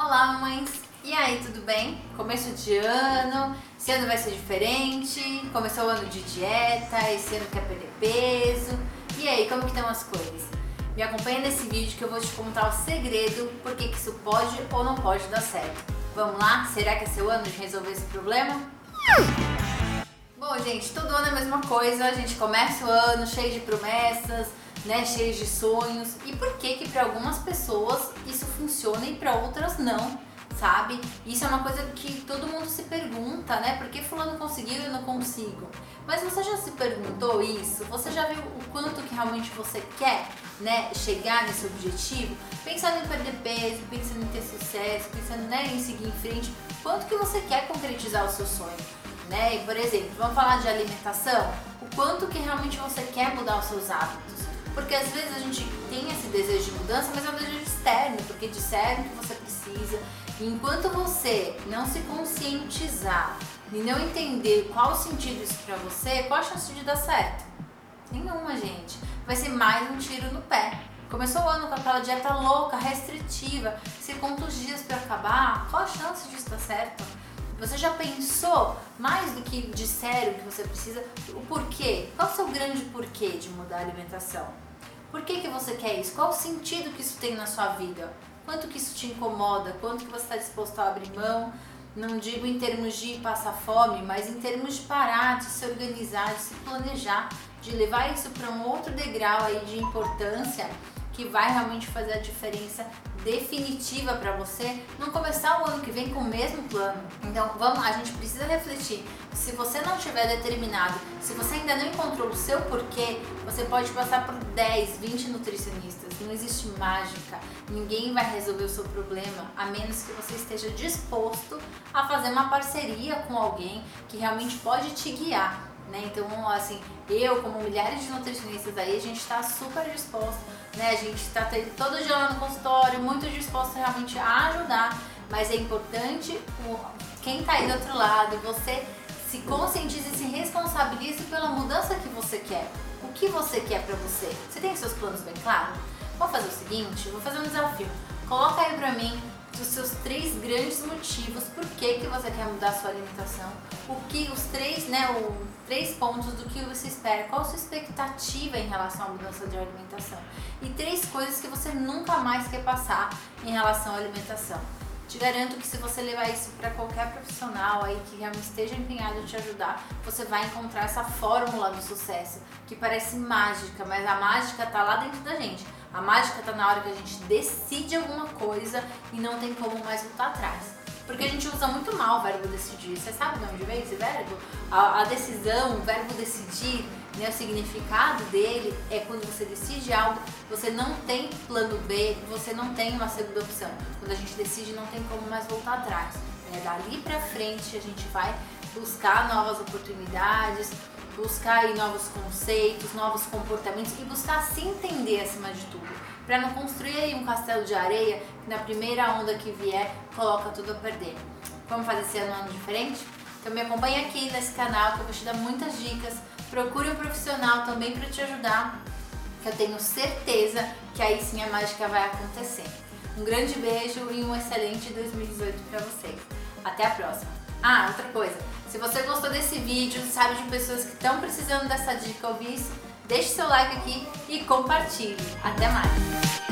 Olá, mamães! E aí, tudo bem? Começo de ano, esse ano vai ser diferente, começou o ano de dieta, esse ano quer perder peso. E aí, como que estão as coisas? Me acompanha nesse vídeo que eu vou te contar o segredo por que isso pode ou não pode dar certo. Vamos lá? Será que é seu ano de resolver esse problema? Bom, gente, todo ano é a mesma coisa, a gente começa o ano cheio de promessas, né, cheios de sonhos. E por que que para algumas pessoas isso funciona e para outras não, sabe? Isso é uma coisa que todo mundo se pergunta, né? Por que fulano conseguiu e eu não consigo? Mas você já se perguntou isso? Você já viu o quanto que realmente você quer, né, chegar nesse objetivo? Pensando em perder peso, pensando em ter sucesso, pensando, né, em seguir em frente, quanto que você quer concretizar o seu sonho? Né? E, por exemplo, vamos falar de alimentação, o quanto que realmente você quer mudar os seus hábitos? Porque às vezes a gente tem esse desejo de mudança, mas é um desejo externo, porque disseram que você precisa. E enquanto você não se conscientizar e não entender qual o sentido isso pra você, qual a chance de dar certo? Nenhuma, gente. Vai ser mais um tiro no pé. Começou o ano com aquela dieta louca, restritiva. Se quantos dias para acabar, qual a chance disso dar certo? Você já pensou mais do que disseram que você precisa? O porquê? Qual é o seu grande porquê de mudar a alimentação? Por que, que você quer isso? Qual o sentido que isso tem na sua vida? Quanto que isso te incomoda? Quanto que você está disposto a abrir mão? Não digo em termos de passar fome, mas em termos de parar, de se organizar, de se planejar, de levar isso para um outro degrau aí de importância que vai realmente fazer a diferença definitiva para você não começar o ano que vem com o mesmo plano. Então, vamos, a gente precisa refletir. Se você não tiver determinado, se você ainda não encontrou o seu porquê, você pode passar por 10, 20 nutricionistas. Não existe mágica. Ninguém vai resolver o seu problema a menos que você esteja disposto a fazer uma parceria com alguém que realmente pode te guiar. Né? Então, assim, eu, como milhares de nutricionistas aí, a gente está super disposto, né? A gente está todo dia lá no consultório, muito disposto realmente a ajudar, mas é importante quem está aí do outro lado, você se conscientize e se responsabilize pela mudança que você quer. O que você quer para você? Você tem seus planos bem claros? Vou fazer o seguinte, vou fazer um desafio. Coloca aí pra mim os seus três grandes motivos por que, que você quer mudar a sua alimentação, o que os três, né, o, três pontos do que você espera, qual a sua expectativa em relação à mudança de alimentação e três coisas que você nunca mais quer passar em relação à alimentação. Te garanto que se você levar isso para qualquer profissional aí que realmente esteja empenhado em te ajudar, você vai encontrar essa fórmula do sucesso que parece mágica, mas a mágica tá lá dentro da gente. A mágica tá na hora que a gente decide alguma coisa e não tem como mais voltar atrás. Porque a gente usa muito mal o verbo decidir. Você sabe de onde vem esse verbo? A, a decisão, o verbo decidir, né, o significado dele é quando você decide algo, você não tem plano B, você não tem uma segunda opção. Quando a gente decide, não tem como mais voltar atrás. É, dali pra frente a gente vai buscar novas oportunidades, buscar aí novos conceitos, novos comportamentos e buscar se entender acima de tudo, para não construir aí um castelo de areia que na primeira onda que vier coloca tudo a perder. Vamos fazer esse ano um ano diferente? Então me acompanha aqui nesse canal que eu vou te dar muitas dicas. Procure um profissional também para te ajudar, que eu tenho certeza que aí sim a mágica vai acontecer. Um grande beijo e um excelente 2018 para vocês. Até a próxima! Ah, outra coisa, se você gostou desse vídeo, sabe de pessoas que estão precisando dessa dica ouvir isso, deixe seu like aqui e compartilhe. Até mais!